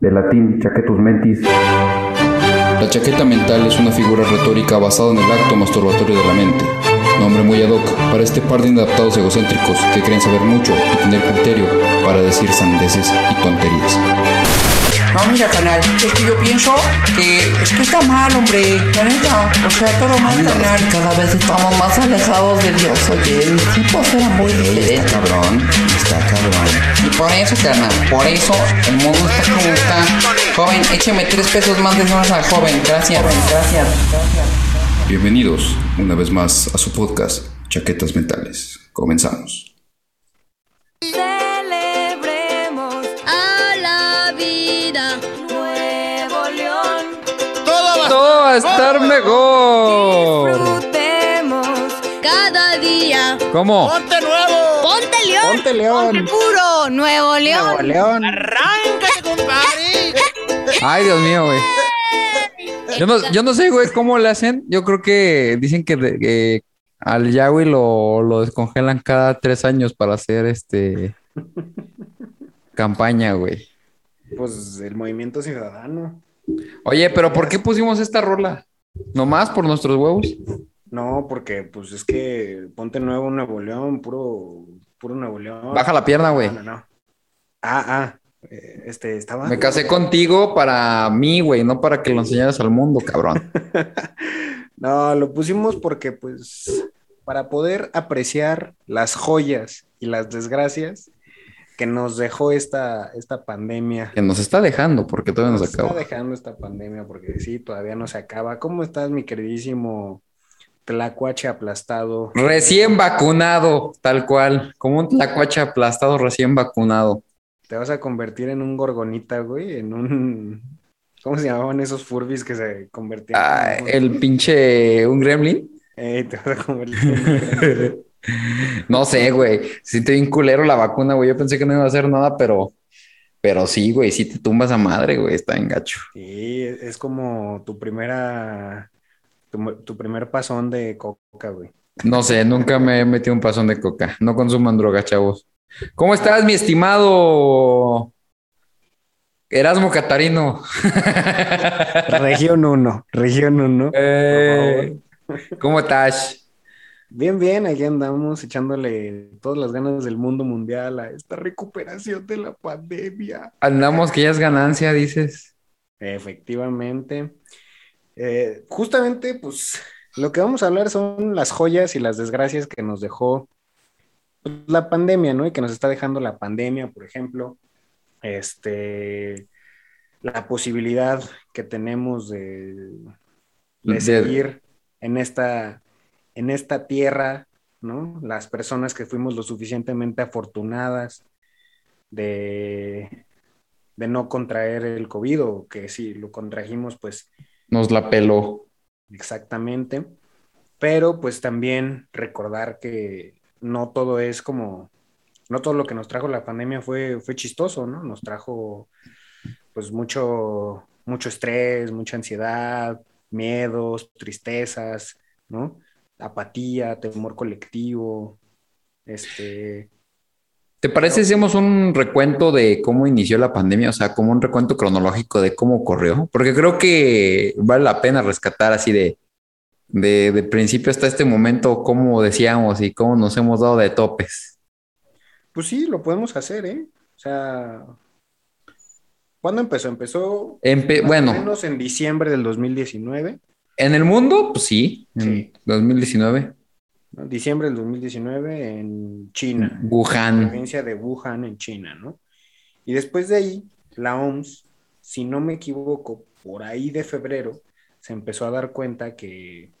de latín chaquetus mentis. La chaqueta mental es una figura retórica basada en el acto masturbatorio de la mente. Nombre muy ad hoc para este par de inadaptados egocéntricos que creen saber mucho y tener criterio para decir sandeces y tonterías. No, mira, canal, es que yo pienso que es que está mal, hombre. La neta, o sea, todo mal, canal. Cada vez estamos más alejados de Dios, oye. El tipo era muy diferente. Cabrón, está cabrón. Y por eso, carnal, por eso el mundo está como está. Joven, écheme tres pesos más de al joven. Gracias, gracias. Bienvenidos una vez más a su podcast Chaquetas Mentales. Comenzamos. Estar mejor. Disfrutemos cada día. ¿Cómo? ¡Ponte León! Ponte León. Puro Nuevo León. Nuevo León. ¡Arráncate, compadre! Ay, Dios mío, güey. Yo no, yo no sé, güey, cómo le hacen. Yo creo que dicen que, al Yahweh lo, lo descongelan cada tres años para hacer este campaña, güey. Pues el movimiento ciudadano. Oye, pero ¿por qué pusimos esta rola? ¿Nomás por nuestros huevos? No, porque pues es que ponte nuevo Nuevo León, puro, puro Nuevo León. Baja la pierna, güey. No, no, no. Ah, ah. eh, Este, estaba. Me casé contigo para mí, güey, no para que lo enseñaras al mundo, cabrón. No, lo pusimos porque, pues, para poder apreciar las joyas y las desgracias que nos dejó esta, esta pandemia. Que nos está dejando, porque todavía nos Nos está acaba. dejando esta pandemia porque sí, todavía no se acaba. ¿Cómo estás, mi queridísimo Tlacuache aplastado? Recién vacunado, tal cual, como un tlacuache aplastado recién vacunado. Te vas a convertir en un gorgonita, güey, en un... ¿Cómo se llamaban esos furbis que se convertían? Ah, en un- el pinche, un gremlin. Ey, te vas a convertir en un- No sé, güey. Sí te bien culero la vacuna, güey. Yo pensé que no iba a hacer nada, pero, pero sí, güey, sí te tumbas a madre, güey. Está en gacho. Sí, es como tu primera... Tu, tu primer pasón de coca, güey. No sé, nunca me he metido un pasón de coca. No consuman droga, chavos. ¿Cómo estás, mi estimado Erasmo Catarino? Región 1, región 1. Eh, ¿cómo estás? Bien, bien, aquí andamos echándole todas las ganas del mundo mundial a esta recuperación de la pandemia. Andamos que ya es ganancia, dices. Efectivamente. Eh, justamente, pues, lo que vamos a hablar son las joyas y las desgracias que nos dejó pues, la pandemia, ¿no? Y que nos está dejando la pandemia, por ejemplo. Este, la posibilidad que tenemos de, de De- seguir en esta, en esta tierra, ¿no? Las personas que fuimos lo suficientemente afortunadas de, de no contraer el COVID o que si lo contrajimos, pues Nos la peló. exactamente. Pero pues también recordar que no todo es como, no todo lo que nos trajo la pandemia fue, fue chistoso, ¿no? Nos trajo pues mucho, mucho estrés, mucha ansiedad, miedos, tristezas, ¿no? Apatía, temor colectivo, este, ¿Te parece si hacemos un recuento de cómo inició la pandemia? O sea, como un recuento cronológico de cómo ocurrió. Porque creo que vale la pena rescatar así de, de, de principio hasta este momento cómo decíamos y cómo nos hemos dado de topes. pues sí, lo podemos hacer, ¿eh? O sea, ¿cuándo empezó? Empezó Empe- más bueno, menos en diciembre del 2019. En el mundo, pues sí, en Sí. 2019, ¿no? Diciembre del 2019 en China, Wuhan. provincia de Wuhan en China, ¿no? Y después de ahí, la OMS, si no me equivoco, por ahí de febrero, se empezó a dar cuenta que,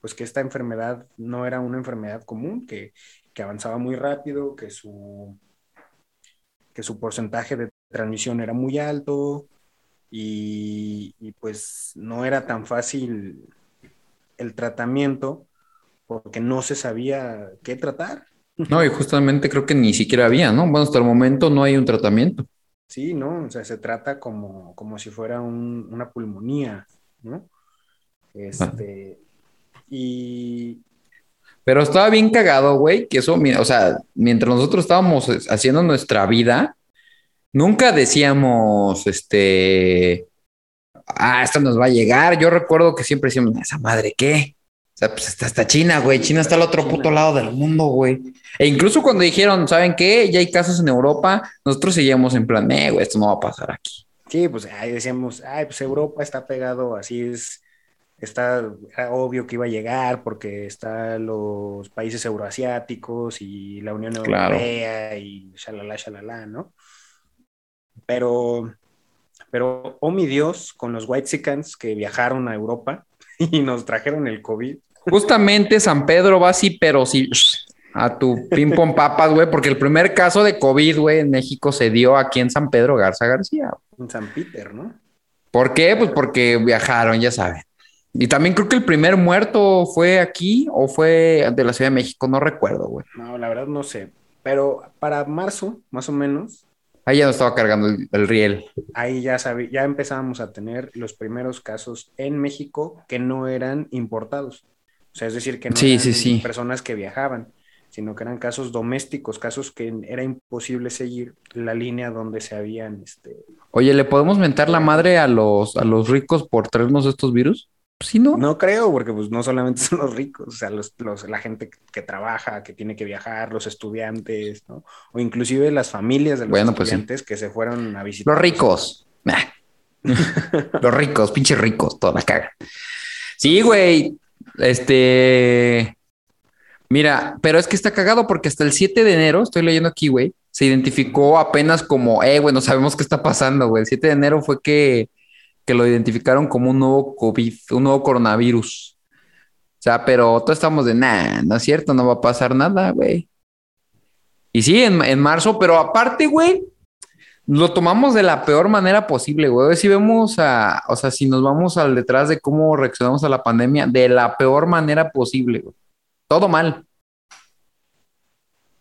pues que esta enfermedad no era una enfermedad común, que, que avanzaba muy rápido, que su, que su porcentaje de transmisión era muy alto y, y pues no era tan fácil el tratamiento porque no se sabía qué tratar. No, y justamente creo que ni siquiera había, ¿no? Bueno, hasta el momento no hay un tratamiento. Sí, ¿no? O sea, se trata como, como si fuera un- una pulmonía, ¿no? Este, y Pero estaba bien cagado, güey, que eso, o sea, mientras nosotros estábamos haciendo nuestra vida, Nunca decíamos, este, ah, esto nos va a llegar. Yo recuerdo que siempre decíamos, esa madre, ¿qué? O sea, pues está hasta China, güey. China está al otro puto lado del mundo, güey. E incluso cuando dijeron, ¿saben qué? Ya hay casos en Europa, nosotros seguíamos en plan, eh, güey, esto no va a pasar aquí. Sí, pues ahí decíamos, ay, pues Europa está pegado, así es, está era obvio que iba a llegar porque están los países euroasiáticos y la Unión Claro. Europea y shalala, shalala, ¿no? Pero, pero, oh mi Dios, con los Whitexicans que viajaron a Europa y nos trajeron el COVID, Justamente San Pedro va así, pero sí a tu ping pong papas, güey, porque el primer caso de COVID, güey, en México se dio aquí en San Pedro Garza García. en San Peter, ¿no? ¿Por qué? Pues porque viajaron, ya saben. Y también creo que el primer muerto fue aquí o fue de la Ciudad de México, no recuerdo, güey. No, la verdad no sé. Pero para marzo, más o menos, Ahí ya no estaba cargando el, el riel. ahí ya sabí, ya empezábamos a tener los primeros casos en México que no eran importados. O sea, es decir, que no Sí, eran sí, sí. personas que viajaban, sino que eran casos domésticos, casos que era imposible seguir la línea donde se habían, este, Oye, ¿le podemos mentar la madre a los, a los ricos por traernos estos virus? Pues sí, ¿no? no creo, porque pues no solamente son los ricos, o sea, los, los- la gente que trabaja, que tiene que viajar, los estudiantes, ¿no? O inclusive las familias de los Bueno, pues sí. estudiantes que se fueron a visitar. Los ricos. Nah. Los ricos, pinches ricos, toda la caga. Sí, güey. Este. Mira, pero es que está cagado porque hasta el 7 de enero, estoy leyendo aquí, güey, se identificó apenas como, eh, güey, no sabemos qué está pasando, güey. El 7 de enero fue que, que lo identificaron como un nuevo COVID, un nuevo coronavirus. O sea, pero todos estamos de, nah, no es cierto, no va a pasar nada, güey. Y sí, en, en marzo, pero aparte, güey, lo tomamos de la peor manera posible, güey. Si vemos a, o sea, si nos vamos al detrás de cómo reaccionamos a la pandemia, de la peor manera posible, güey. Todo mal.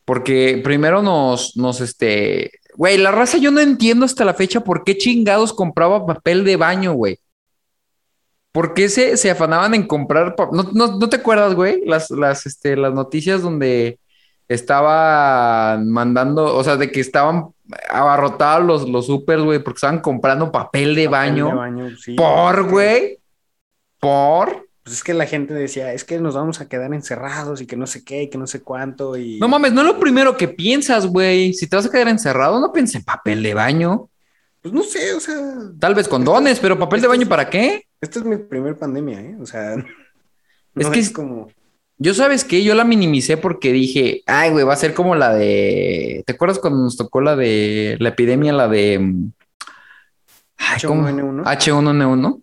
Porque primero nos, nos, este, güey, la raza yo no entiendo hasta la fecha por qué chingados compraba papel de baño, güey. ¿Por qué se, se afanaban en comprar? pa- ¿No, no, no te acuerdas, güey? Las, las, este, las noticias donde estaban mandando, o sea, de que estaban abarrotados los, los supers, güey, porque estaban comprando papel de baño. de baño, sí. Por, güey. Por. Pues es que la gente decía, es que nos vamos a quedar encerrados y que no sé qué, y que no sé cuánto. Y No mames, no es lo primero que piensas, güey. Si te vas a quedar encerrado, no pienses en papel de baño. pues no sé, o sea, Tal vez condones, pero papel de baño, ¿para qué? esta es mi primer pandemia, ¿eh? O sea, no Es que es- como, Yo, ¿sabes qué? Yo la minimicé porque dije, ay, güey, va a ser como la de. ¿Te acuerdas cuando nos tocó la de la epidemia, la de. mm, Ay, ¿cómo? H1N1.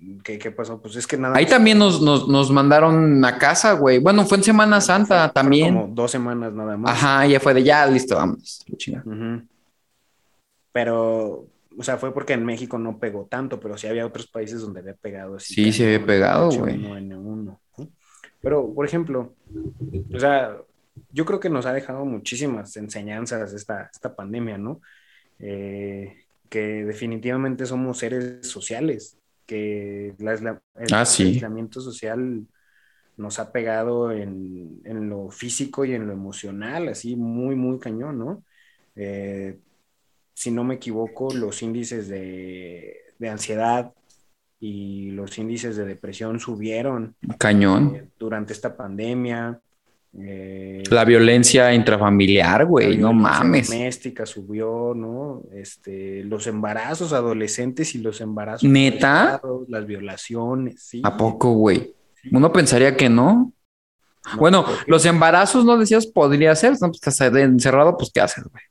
H1N1. ¿qué, qué pasó? Pues es que nada Ahí también nos, nos, nos mandaron a casa, güey. Bueno, fue en Semana Santa también. Como dos semanas nada más. Ajá, ya fue de ya, listo. Ujú. Pero, o sea, fue porque en México no pegó tanto, pero sí había otros países donde había pegado así. Sí, se había pegado, güey. H1N1, ¿no? Pero, por ejemplo, o sea, yo creo que nos ha dejado muchísimas enseñanzas esta, esta pandemia, ¿no? Eh, que definitivamente somos seres sociales, que aisla- el Ah, sí. aislamiento social nos ha pegado en, en lo físico y en lo emocional, así muy, muy cañón, ¿no? Eh, si no me equivoco, los índices de, de ansiedad y los índices de depresión subieron Cañón. eh, durante esta pandemia. Eh, La violencia intrafamiliar, la güey, no violencia mames. doméstica subió, ¿no? Este, los embarazos adolescentes y los embarazos ¿Neta? las violaciones, sí. ¿A poco, güey? Uno pensaría que no. Bueno, ¿por qué? los embarazos no decías podría ser, no, pues estás encerrado, pues ¿qué haces, güey?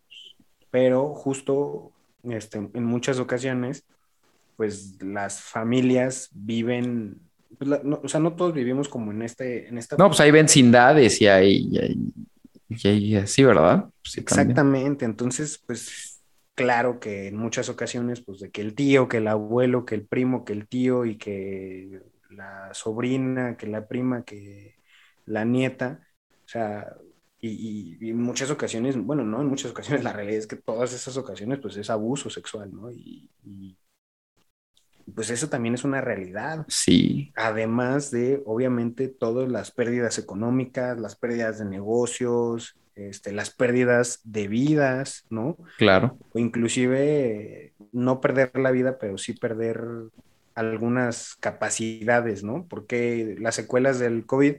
pero justo este, en muchas ocasiones, pues las familias viven, la- no, o sea, no todos vivimos como en este, en esta No, pues hay vecindades y hay, y hay, y hay así, ¿verdad? Pues también. Exactamente, entonces, pues claro que en muchas ocasiones, pues de que el tío, que el abuelo, que el primo, que el tío y que la sobrina, que la prima, que la nieta, o sea, y, y- y en muchas ocasiones, bueno, no, en muchas ocasiones la realidad es que todas esas ocasiones, pues es abuso sexual, ¿no? Y, y, Pues eso también es una realidad. Sí, Además de, obviamente, todas las pérdidas económicas, las pérdidas de negocios, este, las pérdidas de vidas, ¿no? claro. O inclusive no perder la vida, pero sí perder algunas capacidades, ¿no? Porque las secuelas del COVID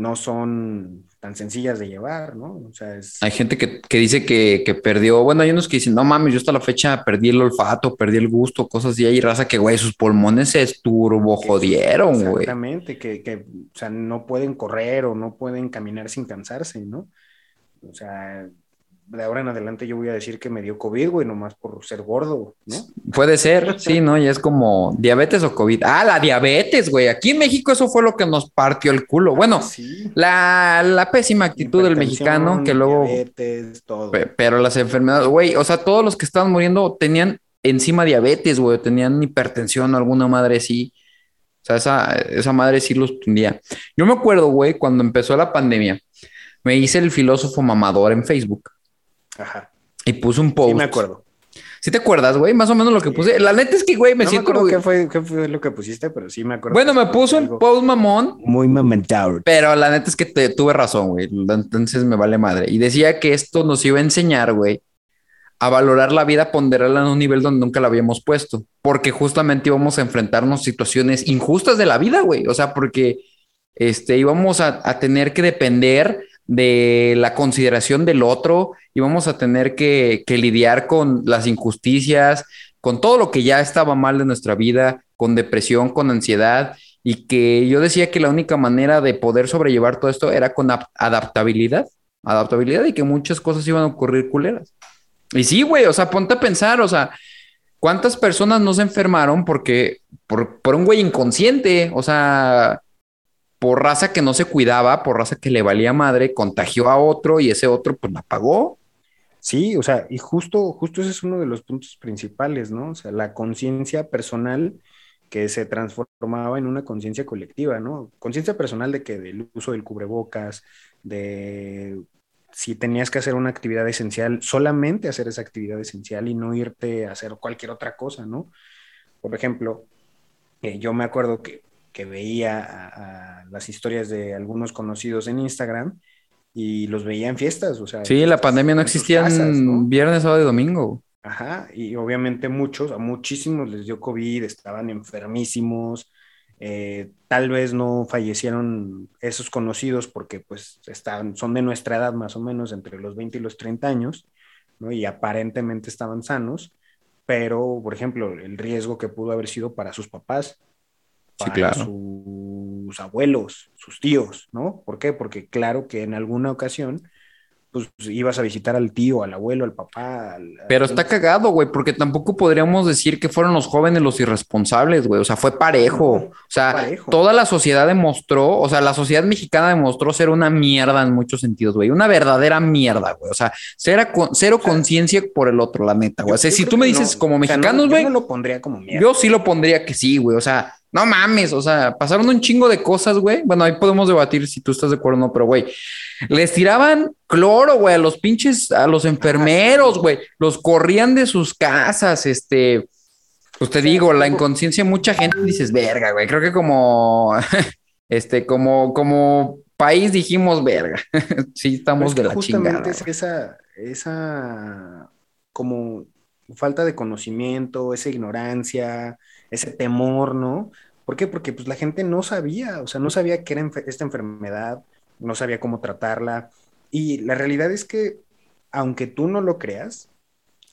no son tan sencillas de llevar, ¿no? O sea, es... Hay gente que, que dice que, que perdió, bueno, hay unos que dicen, no mames, yo hasta la fecha perdí el olfato, perdí el gusto, cosas así. Hay raza que, güey, sus pulmones se turbo que- jodieron, güey. Exactamente, que, que, o sea, no pueden correr o no pueden caminar sin cansarse, ¿no? O sea, de ahora en adelante yo voy a decir que me dio COVID, güey, nomás por ser gordo, ¿no? Puede ser, sí, ¿no? Y es como diabetes o COVID. Ah, la diabetes, güey. Aquí en México eso fue lo que nos partió el culo. Bueno, Sí. la, la pésima actitud del mexicano que luego... Diabetes, todo. Pe- Pero las enfermedades, güey, o sea, todos los que estaban muriendo tenían encima diabetes, güey, tenían hipertensión o alguna madre así. O sea, esa, esa madre sí los tundía. Yo me acuerdo, güey, cuando empezó la pandemia, me hice el filósofo mamador en Facebook Ajá. y puse un post. Sí, me acuerdo. ¿Sí te acuerdas, güey? Más o menos lo que puse. La neta es que, güey, me no siento. me acuerdo güey- qué fue, qué fue lo que pusiste, pero sí me acuerdo. Bueno, me puso el post mamón, Muy momentado. pero la neta es que te- tuve razón, güey. Entonces me vale madre. Y decía que esto nos iba a enseñar, güey, a valorar la vida, ponderarla en un nivel donde nunca la habíamos puesto. Porque justamente íbamos a enfrentarnos situaciones injustas de la vida, güey. O sea, porque este, íbamos a, a tener que depender de la consideración del otro, íbamos a tener que, lidiar con las injusticias, con todo lo que ya estaba mal de nuestra vida, con depresión, con ansiedad, y que yo decía que la única manera de poder sobrellevar todo esto era con ap- adaptabilidad, adaptabilidad y que muchas cosas iban a ocurrir culeras. Y sí, güey, o sea, ponte a pensar, o sea, ¿cuántas personas no se enfermaron porque por, por un güey inconsciente, o sea, por raza que no se cuidaba, por raza que le valía madre, contagió a otro y ese otro pues la pagó? Sí, o sea, y justo, justo ese es uno de los puntos principales, ¿no? O sea, la conciencia personal que se transformaba en una conciencia colectiva, ¿no? Conciencia personal de que del uso del cubrebocas, de si tenías que hacer una actividad esencial, solamente hacer esa actividad esencial y no irte a hacer cualquier otra cosa, ¿no? Por ejemplo, eh, yo me acuerdo que, que veía a, a las historias de algunos conocidos en Instagram y los veía en fiestas, o sea, Sí, la pandemia no en sus existía casas, ¿no? viernes, sábado y domingo. Ajá, y obviamente muchos, a muchísimos les dio COVID, estaban enfermísimos, eh, tal vez no fallecieron esos conocidos porque pues están, son de nuestra edad más o menos, entre los 20 y los 30 años, ¿no? Y aparentemente estaban sanos, pero por ejemplo, el riesgo que pudo haber sido para sus papás, Sí, para claro. sus abuelos, sus tíos, ¿no? ¿Por qué? Porque claro que en alguna ocasión pues ibas a visitar al tío, al abuelo, al papá. al- Pero está cagado, güey, porque tampoco podríamos decir que fueron los jóvenes los irresponsables, güey. O sea, fue parejo. O sea, parejo. toda la sociedad demostró, o sea, la sociedad mexicana demostró ser una mierda en muchos sentidos, güey. Una verdadera mierda, güey. O sea, cero, con- cero conciencia por el otro, la neta, güey. O sea, Yo si tú me dices no, como o sea, no, mexicanos, yo güey, no lo pondría como mierda. yo sí lo pondría que sí, güey. O sea, no mames, o sea, pasaron un chingo de cosas, güey. Bueno, ahí podemos debatir si tú estás de acuerdo o no, pero güey, les tiraban cloro, güey, a los pinches, a los enfermeros, güey. Los corrían de sus casas, este. Pues te digo, la inconsciencia, mucha gente dices, verga, güey. Creo que como, este, como, como país dijimos, verga. sí, estamos Pero es que de la justamente chingada. es esa, esa como falta de conocimiento, esa ignorancia, ese temor, ¿no? ¿Por qué? Porque pues la gente no sabía, o sea, no sabía qué era esta enfermedad, no sabía cómo tratarla. Y la realidad es que, aunque tú no lo creas,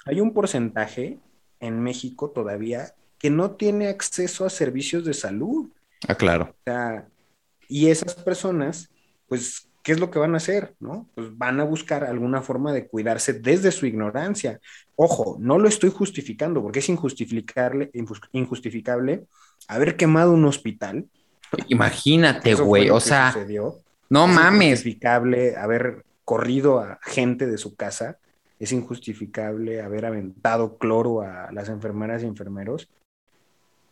hay un porcentaje en México todavía que no tiene acceso a servicios de salud. Ah, claro. O sea, y esas personas, pues, ¿qué es lo que van a hacer? ¿No? Pues van a buscar alguna forma de cuidarse desde su ignorancia. Ojo, no lo estoy justificando porque es injustificable, injustificable haber quemado un hospital. Imagínate, güey. O sea, sucedió. no Es mames. injustificable haber corrido a gente de su casa. Es injustificable haber aventado cloro a las enfermeras y enfermeros.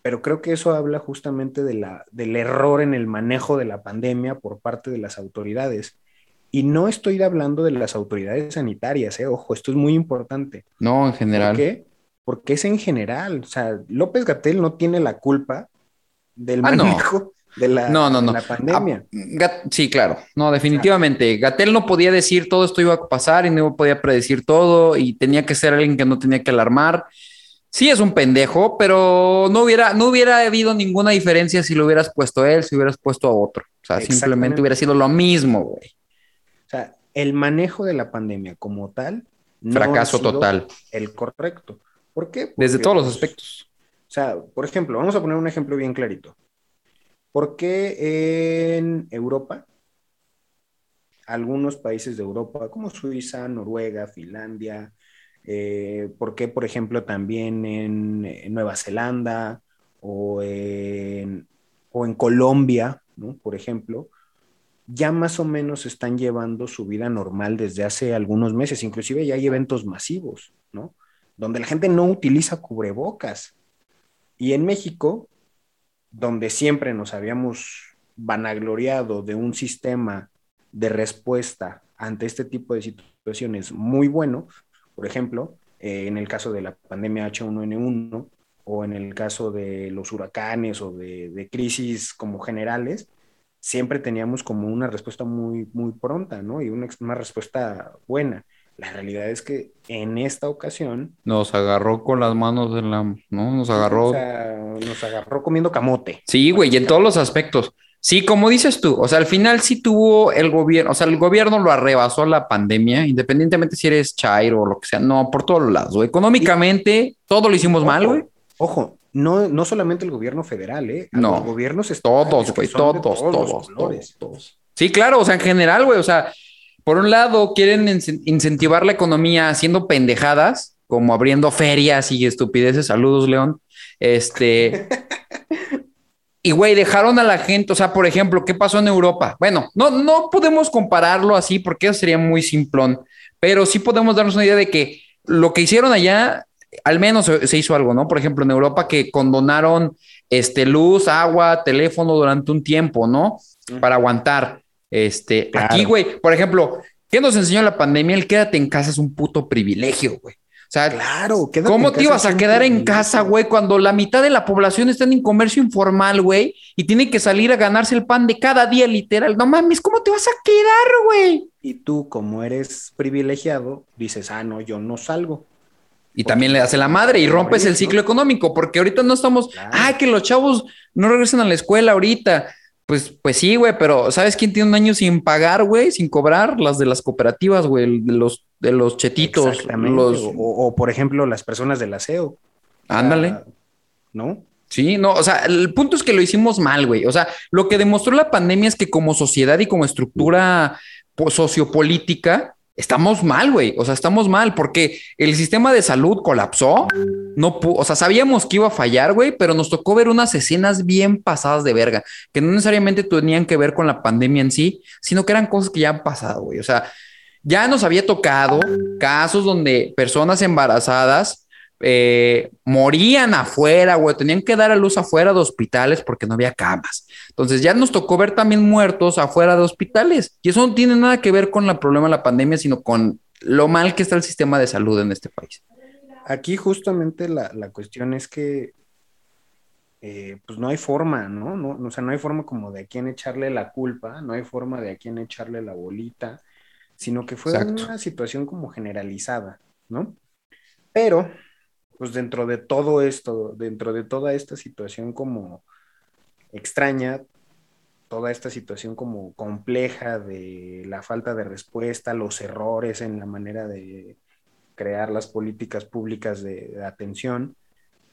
Pero creo que eso habla justamente de la, del error en el manejo de la pandemia por parte de las autoridades. Y no estoy hablando de las autoridades sanitarias, ¿eh? ojo, esto es muy importante. No, en ¿Por general. qué? porque es en general. O sea, López Gatel no tiene la culpa del Ah, no. manejo de la, No, no, de no. la pandemia. Ah, sí, claro. No, definitivamente. Gatel no podía decir todo esto iba a pasar y no podía predecir todo y tenía que ser alguien que no tenía que alarmar. Sí, es un pendejo, pero no hubiera, no hubiera habido ninguna diferencia si lo hubieras puesto a él, si hubieras puesto a otro. O sea, simplemente hubiera sido lo mismo, güey. O sea, el manejo de la pandemia como tal no Fracaso ha sido total. El correcto. ¿Por qué? Desde todos los pues, aspectos. O sea, por ejemplo, vamos a poner un ejemplo bien clarito. ¿Por qué en Europa, algunos países de Europa, como Suiza, Noruega, Finlandia, eh, por qué, por ejemplo, también en, Nueva Zelanda o en, o en Colombia, ¿no? por ejemplo, ya más o menos están llevando su vida normal desde hace algunos meses, inclusive ya hay eventos masivos, ¿no? Donde la gente no utiliza cubrebocas. Y en México, donde siempre nos habíamos vanagloriado de un sistema de respuesta ante este tipo de situaciones muy bueno, por ejemplo, eh, en el caso de la pandemia H1N1 o en el caso de los huracanes o de, de crisis como generales, siempre teníamos como una respuesta muy, muy pronta, ¿no? Y una, una respuesta buena. La realidad es que en esta ocasión Nos agarró con las manos en la... ¿no? Nos agarró... o sea, nos agarró comiendo camote. Sí, güey, y en todos los aspectos. Sí, como dices tú, o sea, al final sí tuvo el gobierno, o sea, el gobierno lo arrebasó la pandemia, independientemente si eres chairo o lo que sea, no, por todos lados, güey. Económicamente, todo lo hicimos mal, güey. Ojo, no, no solamente el gobierno federal, ¿eh? A No. Los gobiernos estatales Todos, güey, todos, todos, colores. todos, todos. Sí, claro, o sea, en general, güey, o sea, por un lado quieren incen- incentivar la economía haciendo pendejadas, como abriendo ferias y estupideces. Saludos, León. Este. Y, güey, dejaron a la gente, o sea, por ejemplo, ¿qué pasó en Europa? Bueno, no, no podemos compararlo así porque eso sería muy simplón, pero sí podemos darnos una idea de que lo que hicieron allá, al menos se, hizo algo, ¿no? Por ejemplo, en Europa que condonaron este, luz, agua, teléfono durante un tiempo, ¿no? Para aguantar. Este, Claro. aquí, güey, por ejemplo, ¿qué nos enseñó la pandemia? El quédate en casa es un puto privilegio, güey. O sea, Claro, ¿Cómo te ibas a quedar en casa, güey, cuando la mitad de la población está en comercio informal, güey, y tiene que salir a ganarse el pan de cada día, literal? No mames, ¿cómo te vas a quedar, güey? Y tú, como eres privilegiado, dices, ah, no, yo no salgo. Y también le das la madre y rompes el ciclo económico, porque ahorita no estamos, Claro. ay, que los chavos no regresan a la escuela ahorita. Pues, pues sí, güey, pero ¿sabes quién tiene un año sin pagar, güey? Sin cobrar, las de las cooperativas, güey, de los, de los chetitos, Exactamente. los... O, o, por ejemplo, las personas del aseo. Ándale. Ah, ¿No? Sí, no, o sea, el punto es que lo hicimos mal, güey. O sea, lo que demostró la pandemia es que como sociedad y como estructura po- sociopolítica, estamos mal, güey. O sea, estamos mal porque el sistema de salud colapsó. No o sea, sabíamos que iba a fallar, güey, pero nos tocó ver unas escenas bien pasadas de verga, que no necesariamente tenían que ver con la pandemia en sí, sino que eran cosas que ya han pasado, güey. O sea, ya nos había tocado casos donde personas embarazadas eh, morían afuera, güey, tenían que dar a luz afuera de hospitales porque no había camas. Entonces ya nos tocó ver también muertos afuera de hospitales. Y eso no tiene nada que ver con el problema de la pandemia, sino con lo mal que está el sistema de salud en este país. Aquí justamente la, la cuestión es que eh, pues no hay forma, ¿no? ¿no? O sea, no hay forma como de a quién echarle la culpa, no hay forma de a quién echarle la bolita, sino que fue Exacto. una situación como generalizada, ¿no? Pero, pues dentro de todo esto, dentro de toda esta situación como extraña, toda esta situación como compleja de la falta de respuesta, los errores en la manera de crear las políticas públicas de, de atención,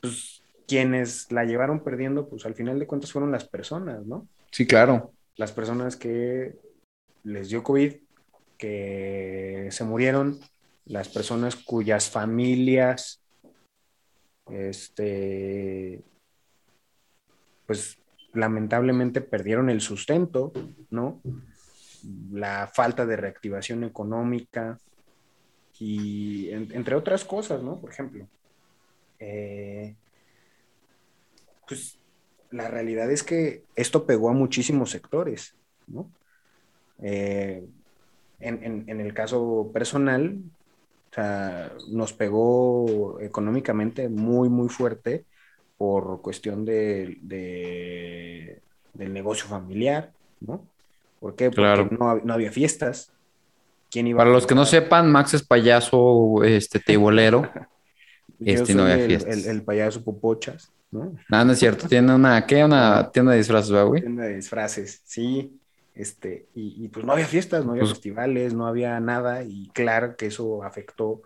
pues quienes la llevaron perdiendo, pues al final de cuentas fueron las personas, ¿no? Sí, claro. Las personas que les dio COVID, que se murieron, las personas cuyas familias, este, pues lamentablemente perdieron el sustento, ¿no? La falta de reactivación económica y en- entre otras cosas, ¿no? Por ejemplo, eh, pues la realidad es que esto pegó a muchísimos sectores, ¿no? Eh, en, en- en el caso personal, O sea, nos pegó económicamente muy, muy fuerte por cuestión de, de- del negocio familiar, ¿no? ¿Por qué? Porque Claro. no, hab- no había fiestas. ¿Quién iba Para a los que no sepan, Max es payaso, este, teibolero. Este, no había el, fiestas. el- el payaso Popochas, ¿no? No, no es cierto. Tiene una, ¿qué? Una tienda de disfraces, ¿verdad, güey? Tienda de disfraces, sí. Este, y, y pues no había fiestas, no había Pues- festivales, no había nada, y claro que eso afectó,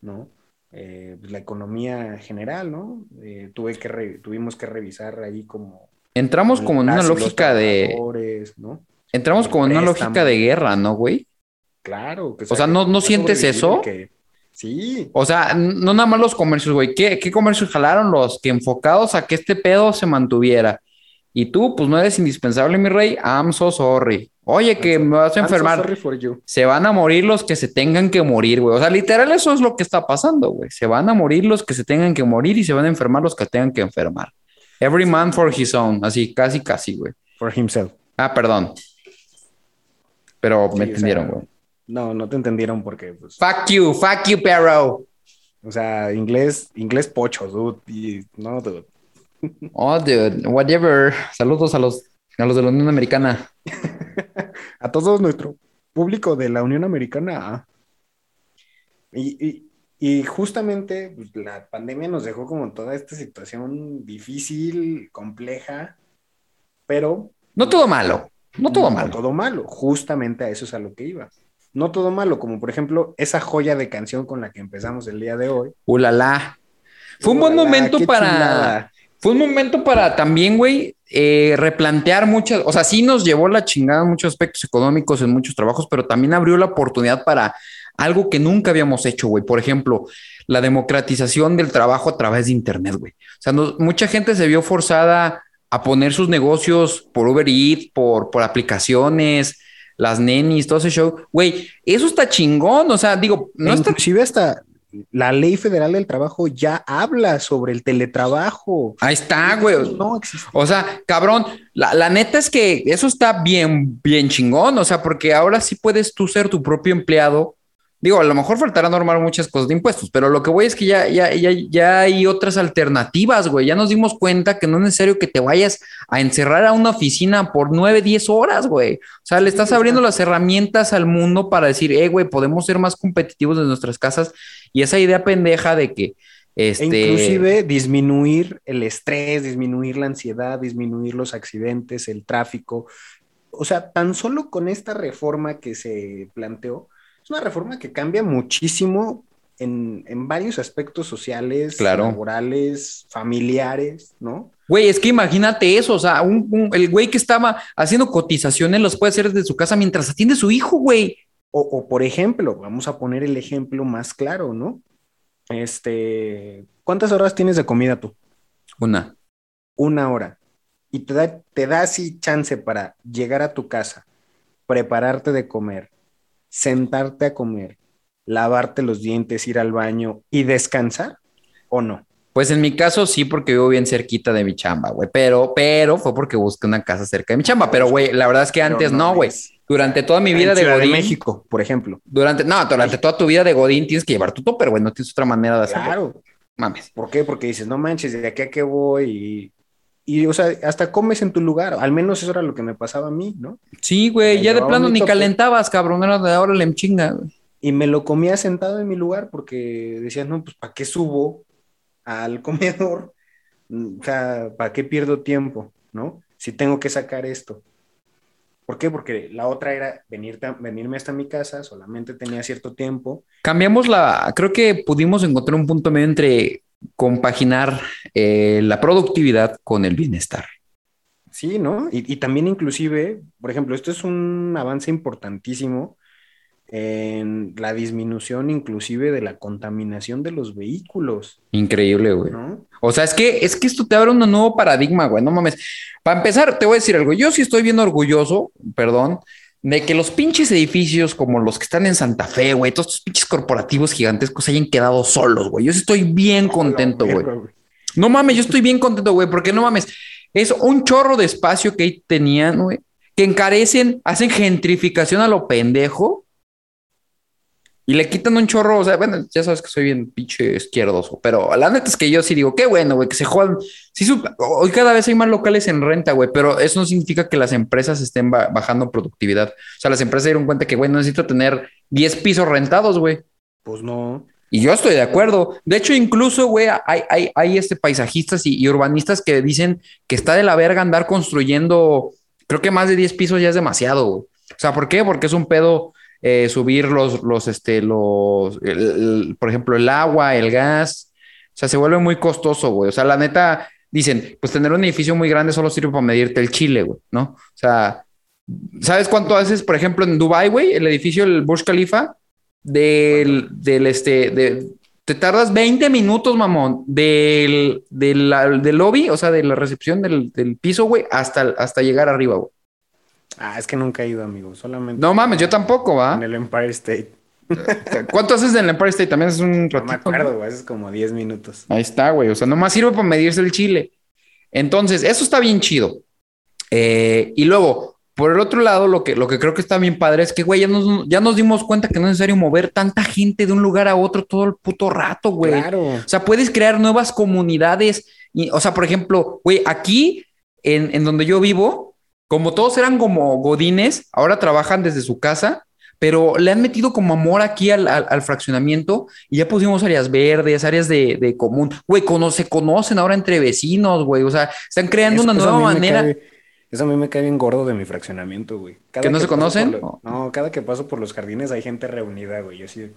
¿no? Eh, pues, la economía general, ¿no? Eh, tuve que re- tuvimos que revisar ahí como Entramos como en una lógica de. ¿no? Entramos como en una lógica de guerra, ¿no, güey? Claro. Que O sea, ¿no- no sientes eso? que- Sí, O sea, no nada más los comercios, güey. ¿Qué, qué comercios jalaron los que enfocados a que este pedo se mantuviera? Y tú, pues no eres indispensable, mi rey. I'm so sorry. Oye, que me vas a enfermar. Se van a morir los que se tengan que morir, güey. O sea, literal, eso es lo que está pasando, güey. Se van a morir los que se tengan que morir y se van a enfermar los que tengan que enfermar. Every man for his own. Así, casi, casi, güey. For himself. Ah, perdón. Pero me Sí, o sea, entendieron, güey. No, no te entendieron porque, pues, Fuck you, fuck you, perro. o sea, inglés, inglés pocho, dude. Y, no, dude. Oh, dude, whatever. Saludos a los, a los de la Unión Americana. A todo nuestro público de la Unión Americana. Y, y- y justamente pues, la pandemia nos dejó como toda esta situación difícil, compleja, pero No todo malo. No todo no malo. todo malo. Justamente a eso es a lo que iba. No todo malo, como por ejemplo esa joya de canción con la que empezamos el día de hoy. Ulala. Fue un buen momento para. chulada. Fue un momento para también, güey, eh, replantear muchas. O sea, sí nos llevó la chingada en muchos aspectos económicos, en muchos trabajos, pero también abrió la oportunidad para algo que nunca habíamos hecho, güey. Por ejemplo, la democratización del trabajo a través de Internet, güey. O sea, no- mucha gente se vio forzada a poner sus negocios por Uber Eats, por, por aplicaciones, las nenis, todo ese show. Güey, eso está chingón. O sea, digo, no está Inclusive hasta la ley federal del trabajo ya habla sobre el teletrabajo. Ahí está, güey. No existe. O sea, cabrón, la, la neta es que eso está bien, bien chingón. O sea, porque ahora sí puedes tú ser tu propio empleado. Digo, a lo mejor faltará normar muchas cosas de impuestos, pero lo que voy es que ya, ya, ya, ya hay otras alternativas, güey. Ya nos dimos cuenta que no es necesario que te vayas a encerrar a una oficina por nueve, diez horas, güey. O sea, le estás abriendo las herramientas al mundo para decir, eh, güey, podemos ser más competitivos en nuestras casas. Y esa idea pendeja de que, E este, inclusive disminuir el estrés, disminuir la ansiedad, disminuir los accidentes, el tráfico. O sea, tan solo con esta reforma que se planteó, es una reforma que cambia muchísimo en, en varios aspectos sociales, Claro. laborales, familiares, ¿no? Güey, es que imagínate eso, o sea, un- un- el güey que estaba haciendo cotizaciones los puede hacer desde su casa mientras atiende a su hijo, güey. O, o, por ejemplo, vamos a poner el ejemplo más claro, ¿no? Este, ¿cuántas horas tienes de comida tú? Una. Una hora. Y te da, te da así chance para llegar a tu casa, prepararte de comer, sentarte a comer, lavarte los dientes, ir al baño y descansar, ¿o no? Pues en mi caso sí, porque vivo bien cerquita de mi chamba, güey. Pero, pero fue porque busqué una casa cerca de mi chamba. Pero, güey, la verdad es que antes no, güey. Durante toda mi vida en de Ciudad Godín. México, por ejemplo. Durante, no, durante toda tu vida de Godín tienes que llevar tu topper, güey. No tienes otra manera de hacerlo. Claro. Mames. ¿Por qué? Porque dices, no manches, ¿de aquí a qué voy? Y, y, o sea, hasta comes en tu lugar. Al menos eso era lo que me pasaba a mí, ¿no? Sí, güey, Me ya de plano ni calentabas, cabrón. Era de ahora le chinga, güey. Y me lo comía sentado en mi lugar porque decías, no, pues ¿para qué subo al comedor? Mm, O sea, ¿para qué pierdo tiempo? ¿No? Si tengo que sacar esto. ¿Por qué? Porque la otra era venirte a- venirme hasta mi casa, solamente tenía cierto tiempo. Cambiamos la, creo que pudimos encontrar un punto medio entre compaginar eh, la productividad con el bienestar. Sí, ¿no? Y, y también inclusive, por ejemplo, esto es un avance importantísimo en la disminución inclusive de la contaminación de los vehículos, Increíble, güey. ¿no? O sea, es que, es que esto te abre un nuevo paradigma, güey. No mames. Para empezar, te voy a decir algo. Yo sí estoy bien orgulloso, perdón, de que los pinches edificios como los que están en Santa Fe, güey, todos estos pinches corporativos gigantescos hayan quedado solos, güey. Yo estoy bien contento, güey. No mames, yo estoy bien contento, güey, porque no mames. Es un chorro de espacio que ahí tenían, güey, que encarecen, hacen gentrificación a lo pendejo. Y le quitan un chorro, o sea, bueno, ya sabes que soy bien pinche izquierdoso, pero la neta es que yo sí digo, qué bueno, güey, que se jodan. Sí, hoy cada vez hay más locales en renta, güey, pero eso no significa que las empresas estén ba- bajando productividad. O sea, las empresas se dieron cuenta que, güey, no necesito tener 10 pisos rentados, güey. Pues no. Y yo estoy de acuerdo. De hecho, incluso, güey, hay, hay, hay este paisajistas y, y urbanistas que dicen que está de la verga andar construyendo, creo que más de 10 pisos ya es demasiado, güey. O sea, ¿por qué? Porque es un pedo eh, subir los, los, este, los, por ejemplo, el agua, el gas. O sea, se vuelve muy costoso, güey. O sea, la neta, dicen, pues tener un edificio muy grande solo sirve para medirte el chile, güey, ¿no? O sea, ¿sabes cuánto haces, por ejemplo, en Dubai, güey, el edificio, el Burj Khalifa? del, del este, de, te tardas 20 minutos, mamón, del, del, del lobby, o sea, de la recepción del, del piso, güey, hasta, hasta llegar arriba, güey. Ah, es que nunca he ido, amigo. Solamente No mames, yo tampoco, ¿va? en el Empire State. ¿Cuánto haces en el Empire State? También es un No ratito. me acuerdo, güey. Es como 10 minutos. Ahí está, güey. O sea, nomás sirve para medirse el chile. Entonces, eso está bien chido. Eh, y luego, por el otro lado, lo que, lo que creo que está bien padre es que, güey, ya nos, ya nos dimos cuenta que no es necesario mover tanta gente de un lugar a otro todo el puto rato, güey. Claro. O sea, puedes crear nuevas comunidades. Y, o sea, por ejemplo, güey, aquí en, en donde yo vivo, como todos eran como godines, ahora trabajan desde su casa, pero le han metido como amor aquí al, al- al fraccionamiento y ya pusimos áreas verdes, áreas de, de común. Güey, cono- se conocen ahora entre vecinos, güey. O sea, están creando Eso- una nueva manera. cae- eso a mí me cae bien gordo de mi fraccionamiento, güey. Cada ¿Que no se conocen? lo- no, cada que paso por los jardines hay gente reunida, güey. Yo así,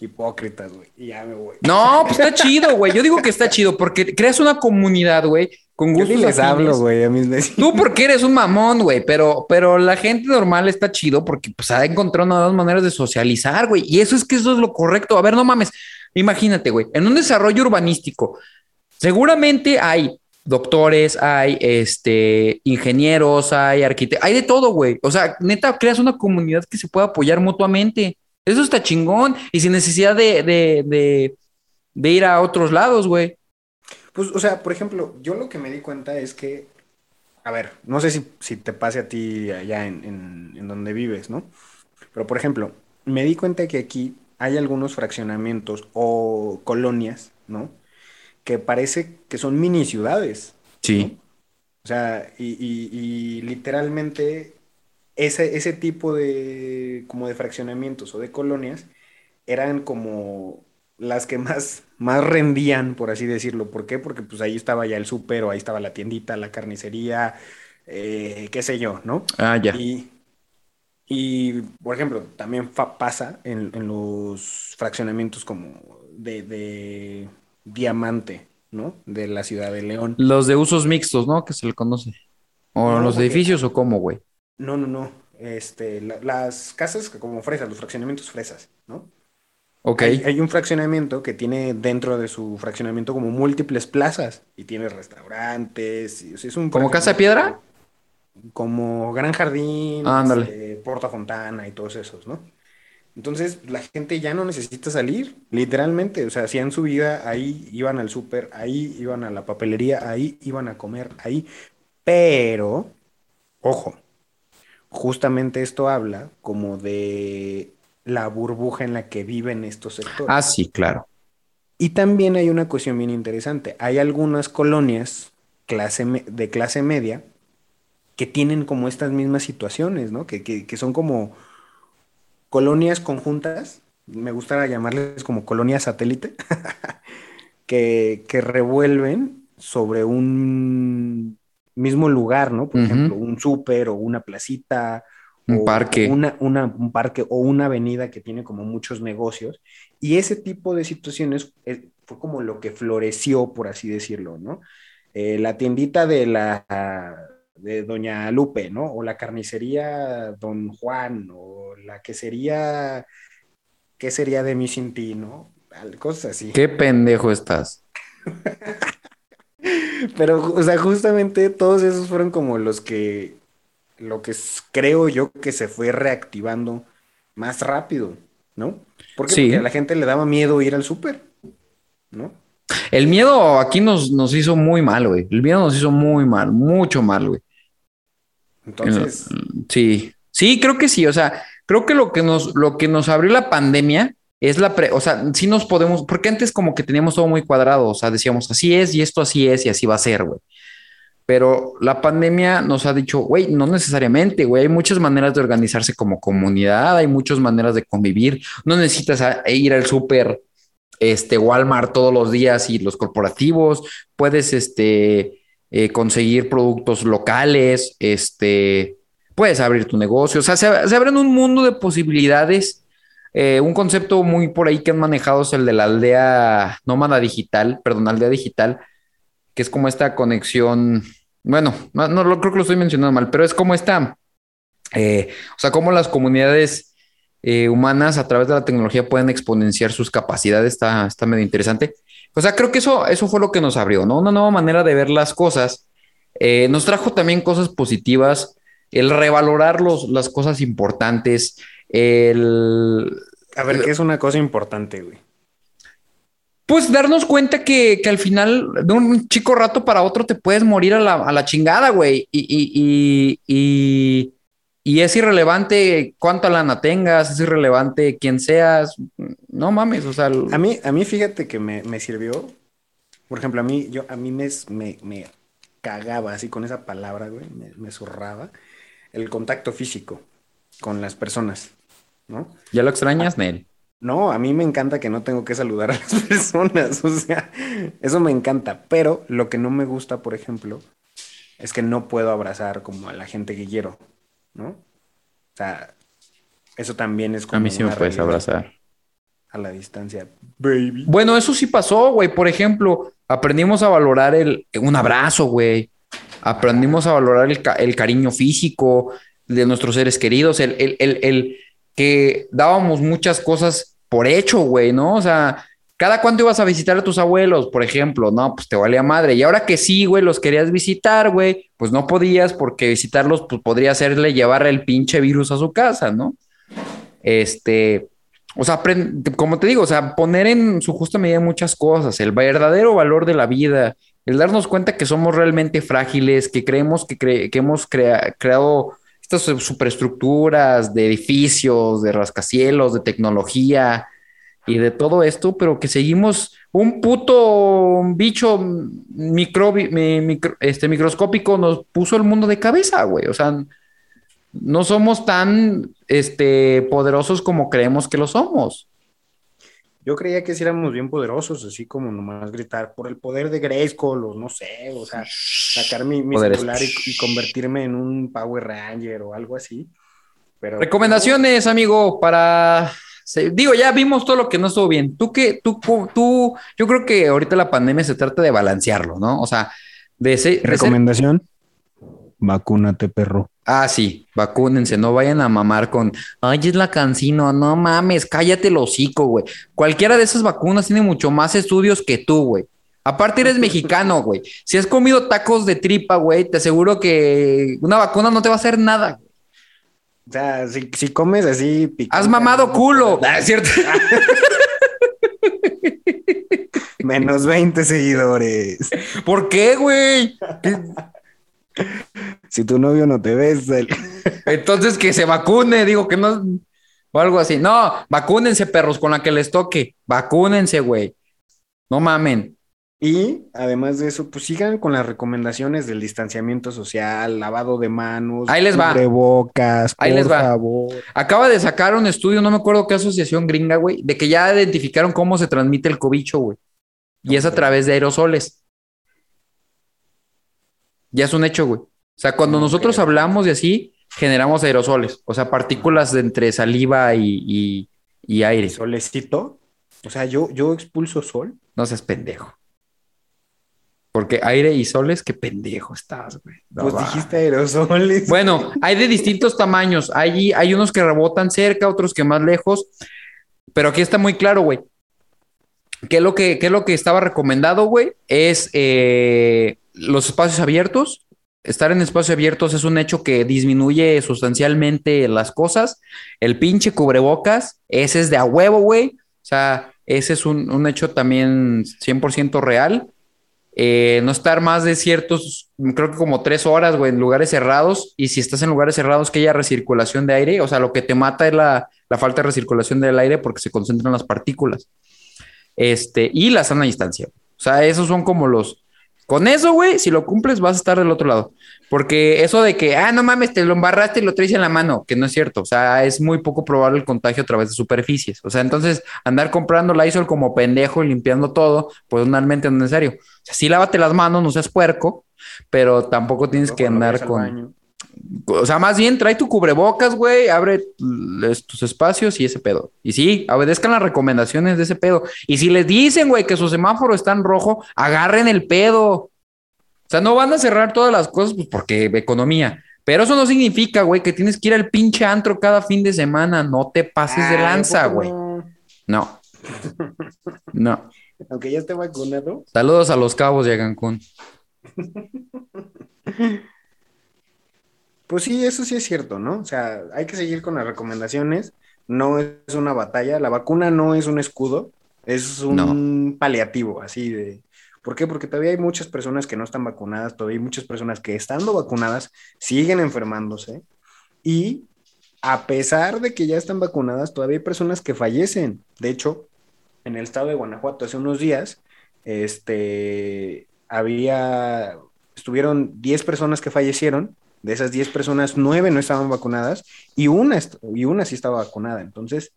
hipócritas, güey. Y ya me voy. No, pues está chido, güey. Yo digo que está chido porque creas una comunidad, güey, con ni les hablo, güey, a mis vecinos. Tú porque eres un mamón, güey, pero, pero la gente normal está chido porque pues ha encontrado nuevas maneras de socializar, güey. Y eso es que eso es lo correcto. A ver, no mames. Imagínate, güey, en un desarrollo urbanístico, seguramente hay doctores, hay este ingenieros, hay arquitectos, hay de todo, güey. O sea, neta, creas una comunidad que se pueda apoyar mutuamente. Eso está chingón y sin necesidad de, de, de, de ir a otros lados, güey. Pues, o sea, por ejemplo, yo lo que me di cuenta es que, a ver, no sé si, si te pase a ti allá en, en- en donde vives, ¿no? Pero, por ejemplo, me di cuenta que aquí hay algunos fraccionamientos o colonias, ¿no? Que parece que son mini ciudades. Sí. O sea, y, y- y literalmente ese, ese tipo de, como de fraccionamientos o de colonias eran como las que más, más rendían, por así decirlo. ¿Por qué? Porque pues ahí estaba ya el súper o ahí estaba la tiendita, la carnicería, eh, qué sé yo, ¿no? Ah, ya. Y, y, por ejemplo, también pasa en, en los fraccionamientos como de, de diamante, ¿no? De la ciudad de León. Los de usos mixtos, ¿no? Que se le conoce. O No, los porque- edificios o cómo, güey. No, no, no. Este, la- las casas que como fresas, los fraccionamientos fresas, ¿no? Ok. Hay, hay un fraccionamiento que tiene dentro de su fraccionamiento como múltiples plazas y tiene restaurantes. y, o sea, es un ¿Como Casa de Piedra? Como Gran Jardín, Ah, ándale. este, Porta Fontana y todos esos, ¿no? Entonces la gente ya no necesita salir, literalmente. O sea, hacían su vida ahí, iban al súper, ahí iban a la papelería, ahí iban a comer, ahí. Pero, ojo, justamente esto habla como de la burbuja en la que viven estos sectores. Ah, sí, claro. Y también hay una cuestión bien interesante. Hay algunas colonias clase de clase media que tienen como estas mismas situaciones, ¿no? Que, que- que son como colonias conjuntas. Me gusta llamarles como colonias satélite, que, que revuelven sobre un mismo lugar, ¿no? Por ejemplo, un súper o una placita. Un parque. Una, una- un parque o una avenida que tiene como muchos negocios. Y ese tipo de situaciones eh, fue como lo que floreció, por así decirlo, ¿no? Eh, la tiendita de la de Doña Lupe, ¿no? O la carnicería Don Juan, o la quesería, ¿qué sería de mí sin ti, ¿no? Cosas así. Qué pendejo estás. Pero, o sea, justamente todos esos fueron como los que, lo que creo yo que se fue reactivando más rápido, ¿no? Porque a la gente le daba miedo ir al súper, ¿no? El miedo aquí nos, nos hizo muy mal, güey. El miedo nos hizo muy mal, mucho mal, güey. Entonces, Sí, sí, creo que sí. O sea, creo que lo que nos, lo que nos abrió la pandemia es la, pre- o sea, sí nos podemos, porque antes como que teníamos todo muy cuadrado, o sea, decíamos así es y esto así es y así va a ser, güey. Pero la pandemia nos ha dicho, güey, no necesariamente, güey, hay muchas maneras de organizarse como comunidad, hay muchas maneras de convivir, no necesitas a- ir al súper, este, Walmart todos los días y los corporativos, puedes, este, eh, conseguir productos locales, este, puedes abrir tu negocio, o sea, se, se abren un mundo de posibilidades. Eh, un concepto muy por ahí que han manejado es el de la aldea nómada digital, perdón, aldea digital, que es como esta conexión, bueno, no, lo creo que lo estoy mencionando mal, pero es como esta, eh, o sea, cómo las comunidades eh, humanas a través de la tecnología pueden exponenciar sus capacidades, está, está medio interesante. O sea, creo que eso, eso fue lo que nos abrió, ¿no? Una nueva manera de ver las cosas. Eh, nos trajo también cosas positivas, el revalorar los, las cosas importantes, el... A ver, ¿qué es una cosa importante, güey? Pues darnos cuenta que, que al final, de un chico rato para otro, te puedes morir a la, a la chingada, güey. Y, y, y, y, es irrelevante cuánta lana tengas, es irrelevante quién seas. No mames, o sea, el- A mí, a mí fíjate que me, me sirvió. Por ejemplo, a mí, yo, a mí me, me, me cagaba así con esa palabra, güey, me, me zurraba el contacto físico con las personas, ¿no? ¿ya lo extrañas, Nel? No, a mí me encanta que no tengo que saludar a las personas, o sea, eso me encanta, pero lo que no me gusta, por ejemplo, es que no puedo abrazar como a la gente que quiero, ¿no? O sea, eso también es como A mí sí me puedes abrazar. a la distancia, baby. Bueno, eso sí pasó, güey. Por ejemplo, aprendimos a valorar el, un abrazo, güey. Aprendimos a valorar el, el cariño físico de nuestros seres queridos, el, el, el, el que dábamos muchas cosas por hecho, güey, ¿no? O sea, cada cuánto ibas a visitar a tus abuelos, por ejemplo, no, pues te valía madre. Y ahora que sí, güey, los querías visitar, güey, pues no podías porque visitarlos, pues podría hacerle llevar el pinche virus a su casa, ¿no? Este, o sea, como te digo, o sea, poner en su justa medida muchas cosas, el verdadero valor de la vida, el darnos cuenta que somos realmente frágiles, que creemos que, cre- que hemos crea- creado estas su- superestructuras de edificios, de rascacielos, de tecnología y de todo esto, pero que seguimos un puto bicho micro- este, microscópico nos puso el mundo de cabeza, güey. O sea, no somos tan este, poderosos como creemos que lo somos. Yo creía que sí éramos bien poderosos, así como nomás gritar por el poder de Grayskull, o no sé, o sea, sacar mi, celular y, y convertirme en un Power Ranger o algo así. Pero Recomendaciones, amigo, para... se- Digo, ya vimos todo lo que no estuvo bien. Tú que, tú, tú, yo creo que ahorita la pandemia se trata de balancearlo, ¿no? O sea, de, ese- de ser- Recomendación: vacúnate, perro. Ah, sí, vacúnense, no vayan a mamar con, ay, es la cancino, no mames, cállate el hocico, güey. Cualquiera de esas vacunas tiene mucho más estudios que tú, güey. Aparte eres mexicano, güey. Si has comido tacos de tripa, güey, te aseguro que una vacuna no te va a hacer nada. O sea, si, si comes así. picante, Has mamado culo. Ah, es cierto. Menos 20 seguidores. ¿Por qué, güey? Si tu novio no te besa. el- Entonces que se vacune, digo que no. O algo así. No, vacúnense, perros, con la que les toque. Vacúnense, güey. No mamen. Y además de eso, pues sigan con las recomendaciones del distanciamiento social, lavado de manos, Ahí les va. bocas, Ahí por les va. favor. Acaba de sacar un estudio, no me acuerdo qué asociación gringa, güey, de que ya identificaron cómo se transmite el cobicho, güey. Y es a través de aerosoles. Ya es un hecho, güey. O sea, cuando No nosotros hablamos y así, generamos aerosoles. O sea, partículas de entre saliva y, y- y aire. Solecito. O sea, yo, yo expulso sol. No seas pendejo. Porque aire y soles, qué pendejo estás, güey. No pues va. dijiste aerosoles. Bueno, hay de distintos tamaños. Hay, hay unos que rebotan cerca, otros que más lejos. Pero aquí está muy claro, güey. ¿Qué es lo que, qué es lo que estaba recomendado, güey? Es eh, los espacios abiertos. Estar en espacios abiertos es un hecho que disminuye sustancialmente las cosas. El pinche cubrebocas, ese es de a huevo, güey. O sea, ese es un, un hecho también 100% real. eh, no estar más de ciertos, creo que como tres horas, güey, en lugares cerrados. Y si estás en lugares cerrados, que haya recirculación de aire. O sea, lo que te mata es la, la falta de recirculación del aire porque se concentran las partículas. Este, y la sana distancia. O sea, esos son como los. Con eso, güey, si lo cumples, vas a estar del otro lado. Porque eso de que, ah, no mames, te lo embarraste y lo traes en la mano, que no es cierto. O sea, es muy poco probable el contagio a través de superficies. O sea, entonces andar comprando Lysol como pendejo y limpiando todo, pues realmente no es necesario. O sea, sí lávate las manos, no seas puerco, pero tampoco tienes que andar con. O sea, más bien trae tu cubrebocas, güey, abre tus espacios y ese pedo. Y sí, obedezcan las recomendaciones de ese pedo. Y si les dicen, güey, que su semáforo está en rojo, agarren el pedo. O sea, no van a cerrar todas las cosas, pues porque economía. Pero eso no significa, güey, que tienes que ir al pinche antro cada fin de semana. No te pases de lanza, ¿a güey. no? No. Aunque ya esté vacunado. Saludos a los cabos de Cancún. Pues sí, eso sí es cierto, ¿no? O sea, hay que seguir con las recomendaciones. No es una batalla. La vacuna no es un escudo, es un paliativo, así de. ¿Por qué? Porque todavía hay muchas personas que no están vacunadas, todavía hay muchas personas que estando vacunadas siguen enfermándose. Y a pesar de que ya están vacunadas, todavía hay personas que fallecen. De hecho, en el estado de Guanajuato hace unos días, este, había, estuvieron 10 personas que fallecieron. De esas 10 personas, 9 no estaban vacunadas y una, y una sí estaba vacunada. Entonces,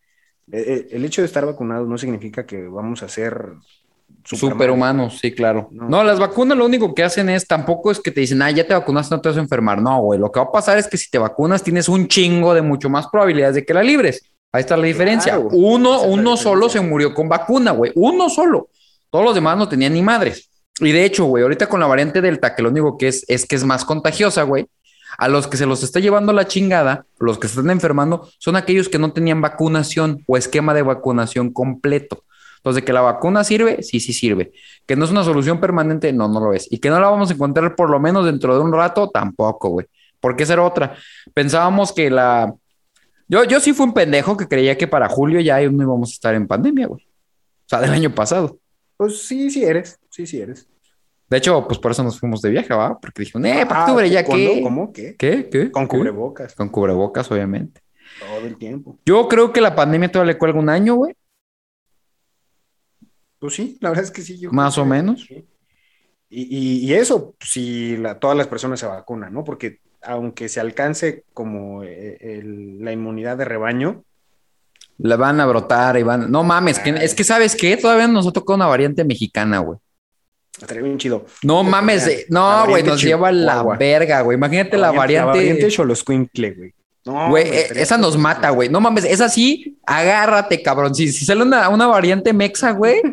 eh, eh, el hecho de estar vacunados no significa que vamos a ser Superhumanos, sí, claro. No. No. las vacunas lo único que hacen es, tampoco es que te dicen, ah, ya te vacunaste, no te vas a enfermar. No, güey, lo que va a pasar es que si te vacunas tienes un chingo de mucho más probabilidades de que la libres. Ahí está la diferencia. Claro, uno, uno solo se murió con vacuna, güey. Uno solo. Todos los demás no tenían ni madres. Y de hecho, güey, ahorita con la variante Delta, que lo único que es, es que es más contagiosa, güey. A los que se los está llevando la chingada, los que se están enfermando, son aquellos que no tenían vacunación o esquema de vacunación completo. Entonces, que la vacuna sirve, sí, sí sirve. Que no es una solución permanente, no, no lo es. Y que no la vamos a encontrar por lo menos dentro de un rato, tampoco, güey. Porque esa era otra. Pensábamos que la... Yo, yo sí fui un pendejo que creía que para julio ya no íbamos a estar en pandemia, güey. O sea, del año pasado. Pues sí, sí eres, sí, sí eres. De hecho, pues por eso nos fuimos de viaje, ¿va? Porque dijeron, eh, para Ah, octubre ya qué. ¿Cómo? ¿Qué? ¿Qué? ¿Qué? Con cubrebocas Con cubrebocas, obviamente. todo el tiempo. Yo creo que la pandemia todavía le cuelga un año, güey. Pues sí, la verdad es que sí. yo Más o menos. sí. Y, y- y eso, si la- todas las personas se vacunan, ¿no? Porque aunque se alcance como eh, el- la inmunidad de rebaño, La van a brotar y van. No mames, que, es que sabes qué, todavía nos ha tocado una variante mexicana, güey. Estaría bien chido. No mames, eh, no, La güey, variante nos lleva la Chihuahua. verga, güey. Imagínate la La variante variante. Xoloscuincle, güey. No, Güey, eh, esa nos mata, güey. No mames, esa sí, agárrate, cabrón. Si, si sale una, una variante mexa, güey.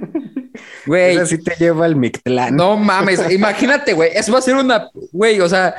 Güey, Esa sí te lleva al Mictlán. no mames, imagínate, güey. Eso va a ser una, güey, o sea,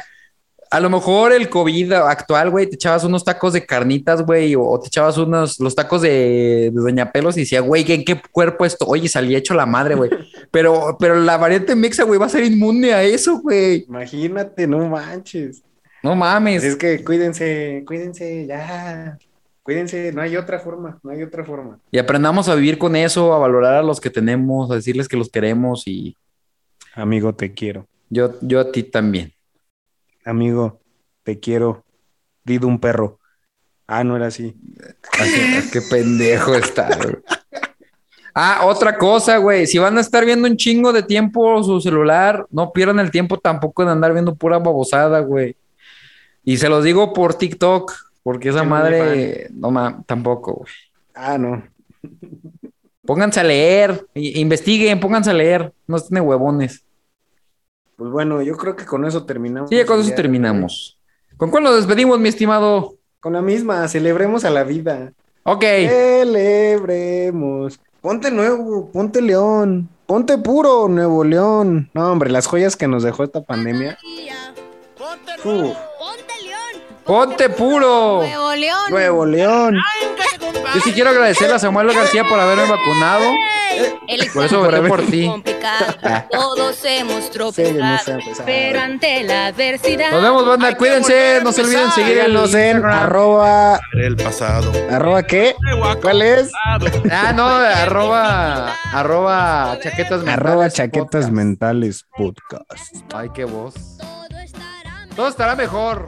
a lo mejor el COVID actual, güey, te echabas unos tacos de carnitas, güey, o, te echabas unos, los tacos de, de Doña Pelos y decía, güey, ¿en qué cuerpo estoy? Y salía hecho la madre, güey. Pero, pero la variante mexa, güey, va a ser inmune a eso, güey. Imagínate, no manches. No mames. Es que cuídense, cuídense, ya. Cuídense, no hay otra forma, no hay otra forma. Y aprendamos a vivir con eso, a valorar a los que tenemos, a decirles que los queremos y Amigo, te quiero. yo, yo a ti también. Amigo, te quiero. Dido un perro. Ah, no era así. Así, qué pendejo está, güey. Ah, otra cosa, güey. Si van a estar viendo un chingo de tiempo su celular, no pierdan el tiempo tampoco de andar viendo pura babosada, güey. Y se los digo por TikTok, porque esa madre, no ma, tampoco, güey. Ah, no. Pónganse a leer, investiguen, pónganse a leer, no estén de huevones. Pues bueno, yo creo que con eso terminamos. Sí, ya con eso terminamos. ¿Con cuál nos despedimos, mi estimado? Con la misma, celebremos a la vida. Ok. Celebremos. Ponte nuevo, ponte león, ponte puro, Nuevo León. No, hombre, las joyas que nos dejó esta pandemia. Ponte Ponte puro. Nuevo León. Nuevo León. Yo sí quiero agradecerle a Samuel García por haberme vacunado. El Por eso voté por ti. complicado. Todos hemos tropezado. pero ante la adversidad. Nos vemos, banda. Cuídense. No se olviden seguir el Síganos en arroba, El pasado. arroba qué? ¿Cuál es? Ah, no, arroba, arroba chaquetas mentales. Arroba chaquetas podcast. mentales podcast. Ay, qué voz. Todo estará Todo estará mejor.